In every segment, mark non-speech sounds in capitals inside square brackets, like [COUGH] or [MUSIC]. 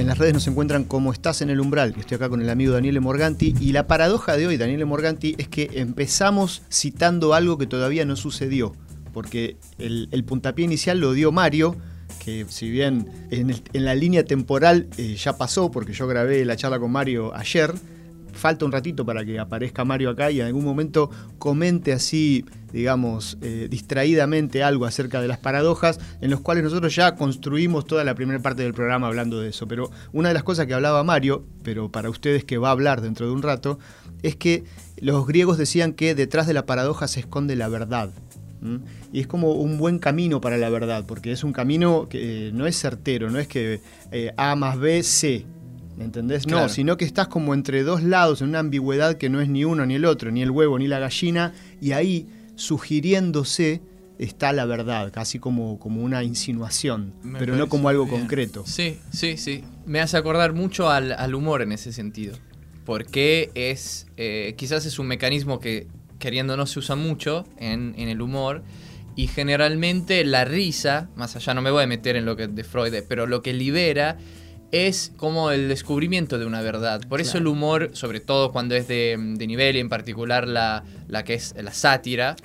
En las redes nos encuentran como Estás en el Umbral. Estoy acá con el amigo Daniele Morganti. Y la paradoja de hoy, Daniele Morganti, es que empezamos citando algo que todavía no sucedió. Porque el, puntapié inicial lo dio Mario, que si bien en, la línea temporal eh, ya pasó, porque yo grabé la charla con Mario ayer, falta un ratito para que aparezca Mario acá y en algún momento comente así, digamos, eh, distraídamente algo acerca de las paradojas, en los cuales nosotros ya construimos toda la primera parte del programa hablando de eso. Pero una de las cosas que hablaba Mario, pero para ustedes que va a hablar dentro de un rato, es que los griegos decían que detrás de la paradoja se esconde la verdad. Y es como un buen camino para la verdad, porque es un camino que eh, no es certero, no es que eh, A más B, C, ¿Entendés? No, sino que estás como entre dos lados, en una ambigüedad que no es ni uno ni el otro, ni el huevo ni la gallina, y ahí, sugiriéndose, está la verdad, casi como, como una insinuación, pero no como algo concreto. Sí, sí, sí. Me hace acordar mucho al, humor en ese sentido, porque es, eh, quizás es un mecanismo que queriendo no se usa mucho en, en el humor, y generalmente la risa, más allá no me voy a meter en lo que de Freud, pero lo que libera es como el descubrimiento de una verdad. Por eso el humor, sobre todo cuando es de, nivel y en particular la, la, que es la sátira,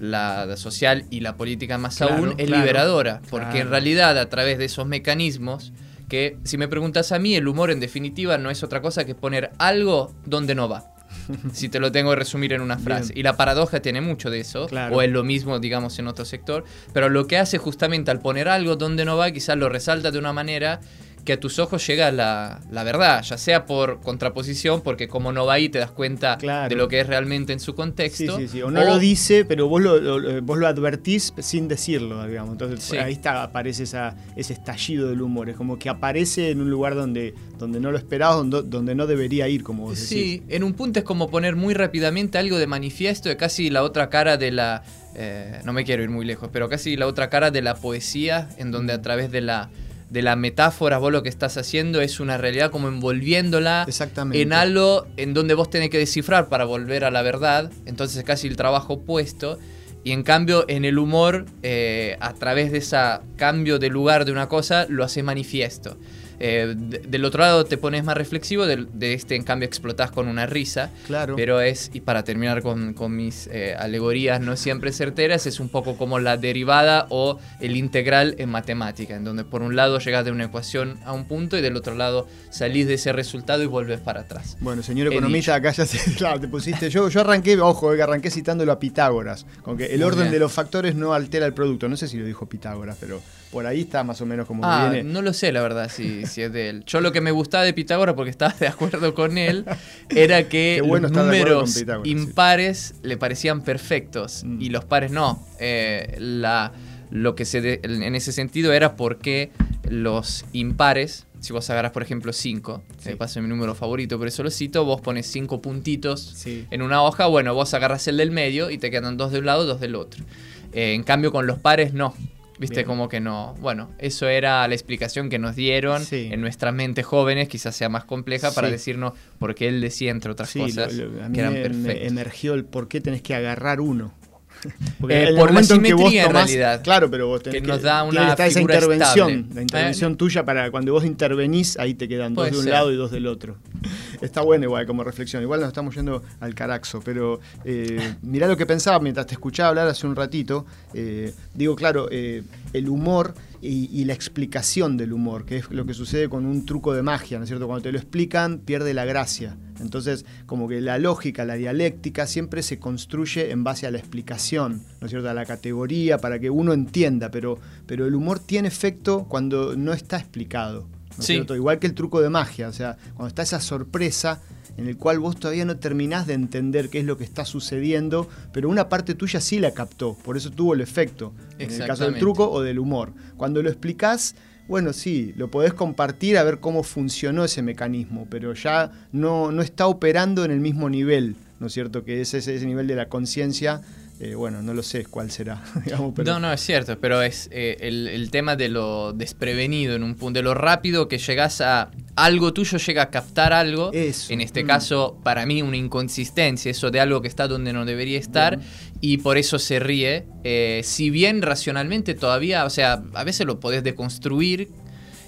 la, social y la política más aún, es liberadora. Porque en realidad a través de esos mecanismos, que si me preguntas a mí, el humor en definitiva no es otra cosa que poner algo donde no va. [LAUGHS] si te lo tengo que resumir en una frase. Y la paradoja tiene mucho de eso, o es lo mismo, digamos, en otro sector, pero lo que hace justamente al poner algo donde no va, quizás lo resalta de una manera que a tus ojos llega la, verdad, ya sea por contraposición, porque como no va ahí te das cuenta de lo que es realmente en su contexto. Sí, sí, sí. O no lo dice, pero vos lo, vos lo advertís sin decirlo, digamos. Entonces ahí está, aparece esa, ese estallido del humor. Es como que aparece en un lugar donde, donde no lo esperabas, donde, donde no debería ir, como vos decís. Sí, en un punto es como poner muy rápidamente algo de manifiesto de casi la otra cara de la... Eh, no me quiero ir muy lejos, pero casi la otra cara de la poesía, en donde a través de la de la metáfora, vos lo que estás haciendo es una realidad como envolviéndola en algo en donde vos tenés que descifrar para volver a la verdad. Entonces es casi el trabajo opuesto. Y en cambio, en el humor, eh, a través de ese cambio de lugar de una cosa, lo hace manifiesto. Eh, del otro lado te pones más reflexivo, de, este en cambio explotás con una risa. Claro. Pero es, y para terminar con, mis eh, alegorías no siempre certeras, es un poco como la derivada o el integral en matemática, en donde por un lado llegas de una ecuación a un punto y del otro lado salís de ese resultado y vuelves para atrás. Bueno, señor economista, acá ya [LAUGHS] te pusiste. Yo, yo arranqué, ojo, que arranqué citándolo a Pitágoras, con que el orden de los factores no altera el producto. No sé si lo dijo Pitágoras, pero por ahí está más o menos como ah, viene. No lo sé, la verdad, si, [LAUGHS] si, es de él. Yo lo que me gustaba de Pitágoras, porque estaba de acuerdo con él, [LAUGHS] era que los números impares le parecían perfectos mm. y los pares no. Eh, la, lo que se en ese sentido era porque los impares, si vos agarras por ejemplo 5, sí. me paso mi número favorito, pero eso lo cito, vos pones 5 puntitos en una hoja, bueno, vos agarras el del medio y te quedan dos de un lado, dos del otro. Eh, en cambio con los pares no, Viste, como que no. Bueno, eso era la explicación que nos dieron en nuestra mente jóvenes, quizás sea más compleja, para decirnos por qué él decía, entre otras cosas, que eran perfectos. emergió el por qué tenés que agarrar uno. [LAUGHS] Eh, por la simetría en, realidad. Claro, pero vos tenés que, nos da una esa intervención, la intervención tuya para cuando vos intervenís, ahí te quedan dos de un lado y dos del otro. Está bueno igual como reflexión. Igual nos estamos yendo al caraxo, pero eh, mirá lo que pensaba mientras te escuchaba hablar hace un ratito. Eh, digo, claro, eh, el humor y, la explicación del humor, que es lo que sucede con un truco de magia, ¿no es cierto? Cuando te lo explican, pierde la gracia. Entonces, como que la lógica, la dialéctica, siempre se construye en base a la explicación, ¿no es cierto? A la categoría, para que uno entienda, pero, pero el humor tiene efecto cuando no está explicado. ¿No es cierto? Igual que el truco de magia, o sea, cuando está esa sorpresa en el cual vos todavía no terminás de entender qué es lo que está sucediendo, pero una parte tuya sí la captó, por eso tuvo el efecto, en el caso del truco o del humor. Cuando lo explicás, bueno, sí, lo podés compartir a ver cómo funcionó ese mecanismo, pero ya no, no está operando en el mismo nivel, ¿no es cierto? Que es ese, ese nivel de la conciencia eh, bueno, no lo sé cuál será. [LAUGHS] No, no, es cierto, pero es eh, el, tema de lo desprevenido en un punto, de lo rápido que llegas a algo tuyo, llega a captar algo. En este mm. caso, para mí, una inconsistencia, eso de algo que está donde no debería estar, y por eso se ríe. Eh, si bien racionalmente todavía, o sea, a veces lo podés deconstruir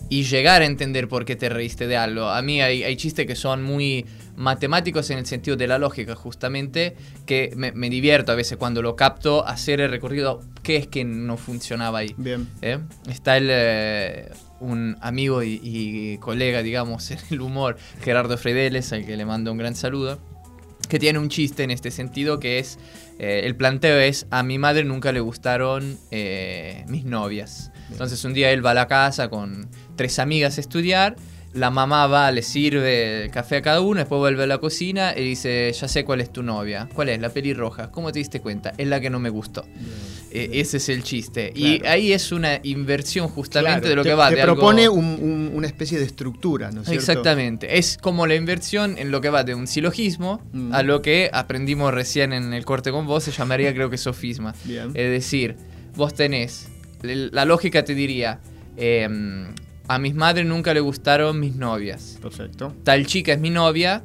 y llegar a entender por qué te reíste de algo. A mí hay, hay chistes que son muy matemáticos en el sentido de la lógica, justamente, que me, me divierto a veces cuando lo capto, hacer el recorrido, qué es que no funcionaba ahí. Bien. ¿Eh? Está el, eh, un amigo y, y colega, digamos, [LAUGHS] en el humor, Gerardo Fredeles, al que le mando un gran saludo, que tiene un chiste en este sentido que es, eh, el planteo es, a mi madre nunca le gustaron eh, mis novias. Entonces un día él va a la casa con tres amigas a estudiar, la mamá va, le sirve el café a cada uno, después vuelve a la cocina y dice, ya sé cuál es tu novia. ¿Cuál es? La pelirroja. ¿Cómo te diste cuenta? Es la que no me gustó. Eh, ese es el chiste. Y ahí es una inversión justamente Claro, de lo te- que va. Te de algo- propone un- un- una especie de estructura, ¿no es cierto? Exactamente. Es como la inversión en lo que va de un silogismo Mm. a lo que aprendimos recién en el corte con vos, se llamaría creo que sofisma. Bien. Es decir, vos tenés, la lógica te diría, em, a mis madres nunca le gustaron mis novias. Perfecto. Tal chica es mi novia,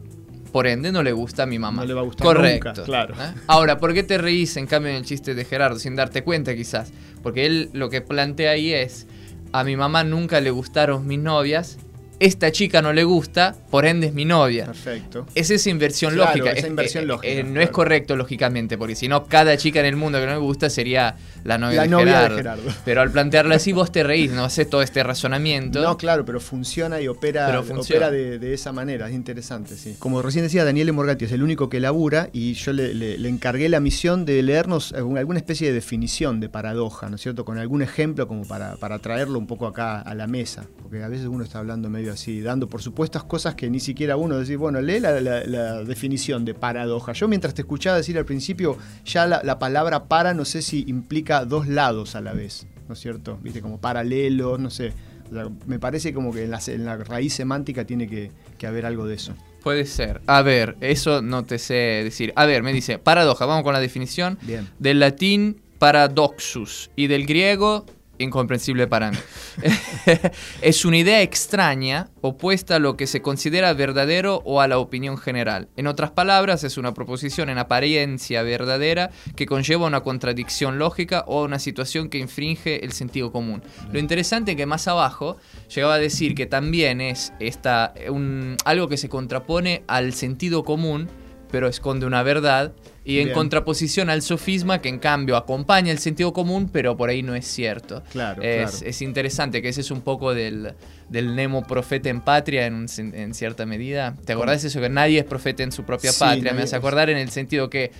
por ende no le gusta a mi mamá. No le va a gustar Correcto. nunca, claro. ¿eh? Ahora, ¿por qué te reís en cambio en el chiste de Gerardo sin darte cuenta quizás? Porque él lo que plantea ahí es, a mi mamá nunca le gustaron mis novias, esta chica no le gusta, por ende es mi novia. Perfecto. Es esa inversión Claro, lógica. esa Es- inversión eh, lógica, eh, no es correcto lógicamente, porque si no, cada chica en el mundo que no me gusta sería la novia, La de, novia de Gerardo. Gerardo. [LAUGHS] Pero al plantearlo así, vos te reís, no haces todo este razonamiento. No, claro, pero funciona y opera, Pero funciona. opera de, de esa manera, es interesante, sí. Como recién decía, Daniele Morgatti es el único que labura y yo le, le- le encargué la misión de leernos alguna especie de definición de paradoja, ¿no es cierto? Con algún ejemplo como para, para traerlo un poco acá a la mesa, porque a veces uno está hablando medio así, dando por supuestas cosas que ni siquiera uno decir, bueno, lee la, la- la definición de paradoja. Yo mientras te escuchaba decir al principio, ya la, la palabra para no sé si implica dos lados a la vez, ¿no es cierto? Viste, como paralelo, no sé. O sea, me parece como que en la, en la raíz semántica tiene que, que haber algo de eso. Puede ser. A ver, eso no te sé decir. A ver, me dice, paradoja, vamos con la definición. Bien. Del latín paradoxus y del griego incomprensible para mí. [LAUGHS] es una idea extraña, opuesta a lo que se considera verdadero o a la opinión general. En otras palabras, es una proposición en apariencia verdadera que conlleva una contradicción lógica o una situación que infringe el sentido común. Lo interesante es que más abajo llegaba a decir que también es esta, un- algo que se contrapone al sentido común, pero esconde una verdad. Y en Bien. contraposición al sofisma, que en cambio acompaña el sentido común, pero por ahí no es cierto. Claro, es, claro. es interesante que ese es un poco del, del Nemo profeta en patria en, en cierta medida. ¿Te acordás de eso? Que nadie es profeta en su propia Sí, patria. Me hace acordar en el sentido que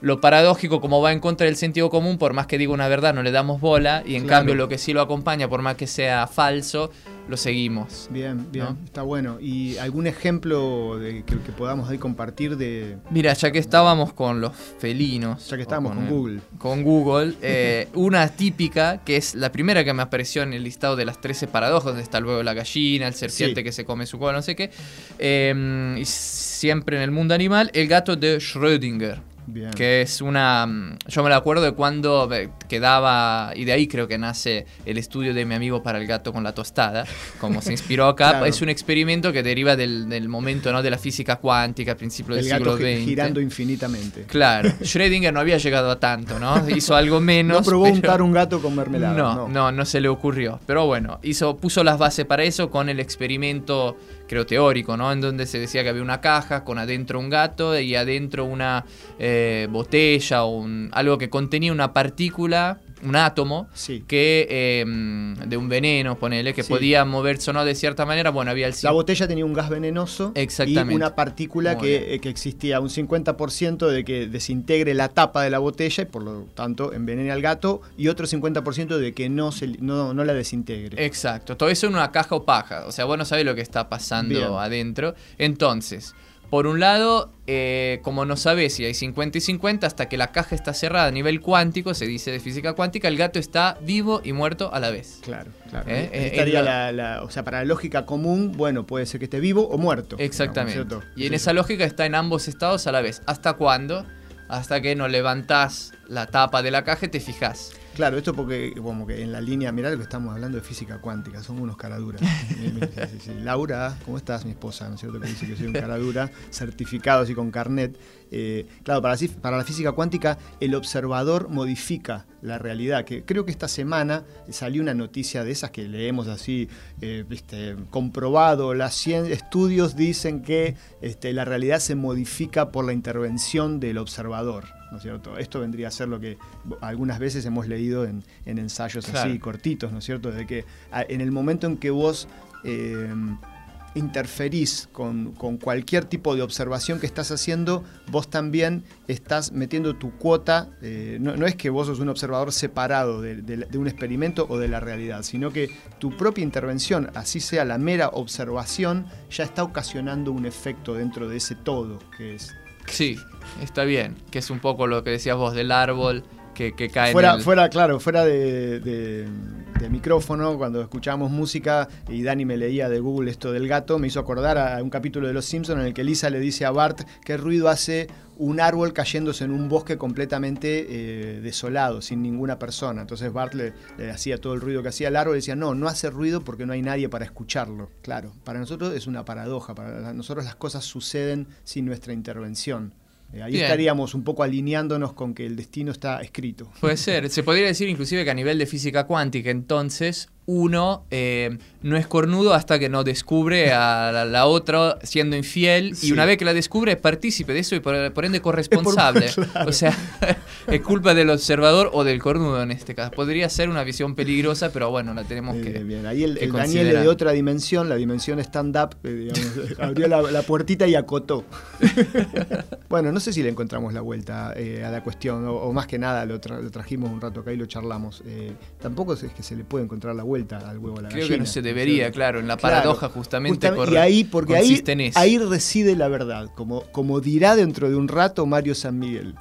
lo paradójico, como va en contra del sentido común, por más que diga una verdad, no le damos bola. Y en Claro. cambio, lo que sí lo acompaña, por más que sea falso, lo seguimos. Bien, bien, ¿No? está bueno. ¿Y algún ejemplo de, que, que podamos ahí compartir de... Mira, ya que estábamos con los felinos. Ya que estábamos con el- Google. Con Google, eh, [LAUGHS] una típica, que es la primera que me apareció en el listado de las 13 paradojas, donde está luego la gallina, el serpiente Sí. que se come su cola, no sé qué. eh, y siempre en el mundo animal, el gato de Schrödinger. Bien. Que es una. mm, Yo me la acuerdo de cuando eh, quedaba. Y de ahí creo que nace el estudio de mi amigo para el gato con la tostada. Como se inspiró acá. [LAUGHS] Claro. Es un experimento que deriva del, del momento ¿no? de la física cuántica a principios del El gato siglo gi- XX. girando infinitamente. Claro, [LAUGHS] Schrödinger no había llegado a tanto, ¿no? Hizo algo menos. No probó pero- untar un gato con mermelada. No, no, no, se le ocurrió. Pero bueno, hizo, puso las bases para eso con el experimento, creo, teórico, ¿no? En donde se decía que había una caja con adentro un gato y adentro una eh, botella o un- algo que contenía una partícula, un átomo, Sí. que eh, de un veneno, ponele, que Sí. podía moverse o no de cierta manera. Bueno, había el La botella tenía un gas venenoso Exactamente. y una partícula que, eh, que existía un 50% de que desintegre la tapa de la botella y por lo tanto envenene al gato y otro 50% de que no, se, no, no la desintegre. Exacto, todo eso en una caja opaca, o sea, vos no sabés lo que está pasando Bien. adentro. Entonces, por un lado, eh, como no sabés si hay 50 y 50, hasta que la caja está cerrada a nivel cuántico, se dice de física cuántica, el gato está vivo y muerto a la vez. Claro, claro. Eh, eh, estaría la, la- o sea, para la lógica común, bueno, puede ser que esté vivo o muerto. Exactamente. y en Sí. esa lógica está en ambos estados a la vez. ¿Hasta cuándo? Hasta que no levantás la tapa de la caja y te fijas. Claro, esto porque como que en la línea, mirá lo que estamos hablando de física cuántica, somos unos caraduras. [LAUGHS] Laura, ¿cómo estás? Mi esposa, ¿no es cierto? Que dice que soy un caradura, certificado así con carnet. Eh, claro, para, para la física cuántica el observador modifica la realidad, que creo que esta semana salió una noticia de esas que leemos así, eh, comprobado, las 100 estudios dicen que este, la realidad se modifica por la intervención del observador. ¿No es cierto? Esto vendría a ser lo que algunas veces hemos leído en, ensayos así cortitos, ¿no es cierto? De que en el momento en que vos eh, interferís con, cualquier tipo de observación que estás haciendo, vos también estás metiendo tu cuota, eh, no, es que vos sos un observador separado de, un experimento o de la realidad, sino que tu propia intervención, así sea la mera observación, ya está ocasionando un efecto dentro de ese todo que es. Sí, está bien, que es un poco lo que decías vos del árbol que, que cae fuera, en Fuera, claro, fuera de de micrófono, cuando escuchábamos música y Dani me leía de Google esto del gato, me hizo acordar a un capítulo de Los Simpsons en el que Lisa le dice a Bart qué ruido hace un árbol cayéndose en un bosque completamente eh, desolado, sin ninguna persona. Entonces Bart le, hacía todo el ruido que hacía el árbol y decía, no, no hace ruido porque no hay nadie para escucharlo. Claro, para nosotros es una paradoja, para nosotros las cosas suceden sin nuestra intervención. Eh, ahí estaríamos un poco alineándonos con que el destino está escrito. Puede ser. Se podría decir inclusive que a nivel de física cuántica, entonces, uno eh, no es cornudo hasta que no descubre a la, otra siendo infiel y una vez que la descubre es partícipe de eso y por, ende corresponsable. [LAUGHS] O sea, [LAUGHS] es culpa del observador o del cornudo en este caso. Podría ser una visión peligrosa, pero bueno, la tenemos que. Bien, ahí el, Daniel de otra dimensión, la dimensión stand-up, eh, [LAUGHS] abrió la, puertita y acotó. bueno, no sé si le encontramos la vuelta eh, a la cuestión, o, más que nada lo, trajimos un rato acá y lo charlamos. tampoco es que se le puede encontrar la vuelta al huevo la Creo que no se debería, claro, en la paradoja justamente, y ahí, porque ahí, ahí reside la verdad, como, como dirá dentro de un rato Mario San Miguel.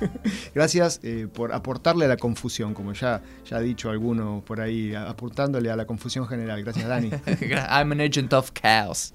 [LAUGHS] Gracias eh, por aportarle a la confusión, como ya, ya ha dicho alguno por ahí, aportándole a la confusión general. Gracias, Dani. [LAUGHS] I'm an agent of chaos.